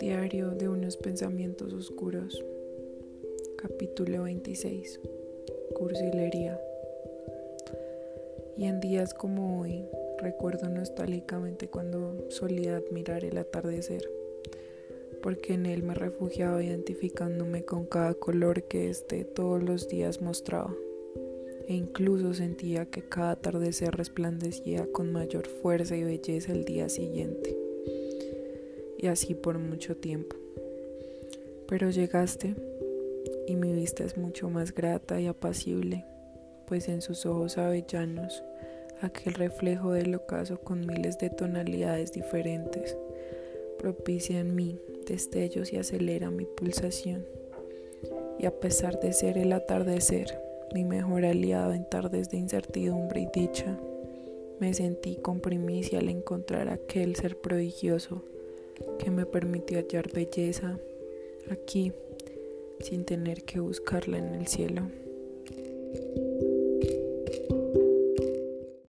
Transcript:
Diario de unos pensamientos oscuros. Capítulo 26. Cursilería. Y en días como hoy, recuerdo nostálgicamente cuando solía admirar el atardecer, porque en él me refugiaba identificándome con cada color que éste todos los días mostraba, e incluso sentía que cada atardecer resplandecía con mayor fuerza y belleza el día siguiente, y así por mucho tiempo. Pero llegaste y mi vista es mucho más grata y apacible, pues en sus ojos avellanos aquel reflejo del ocaso con miles de tonalidades diferentes, propicia en mí destellos y acelera mi pulsación. Y a pesar de ser el atardecer, mi mejor aliado en tardes de incertidumbre y dicha, me sentí con primicia al encontrar aquel ser prodigioso que me permitió hallar belleza aquí sin tener que buscarla en el cielo.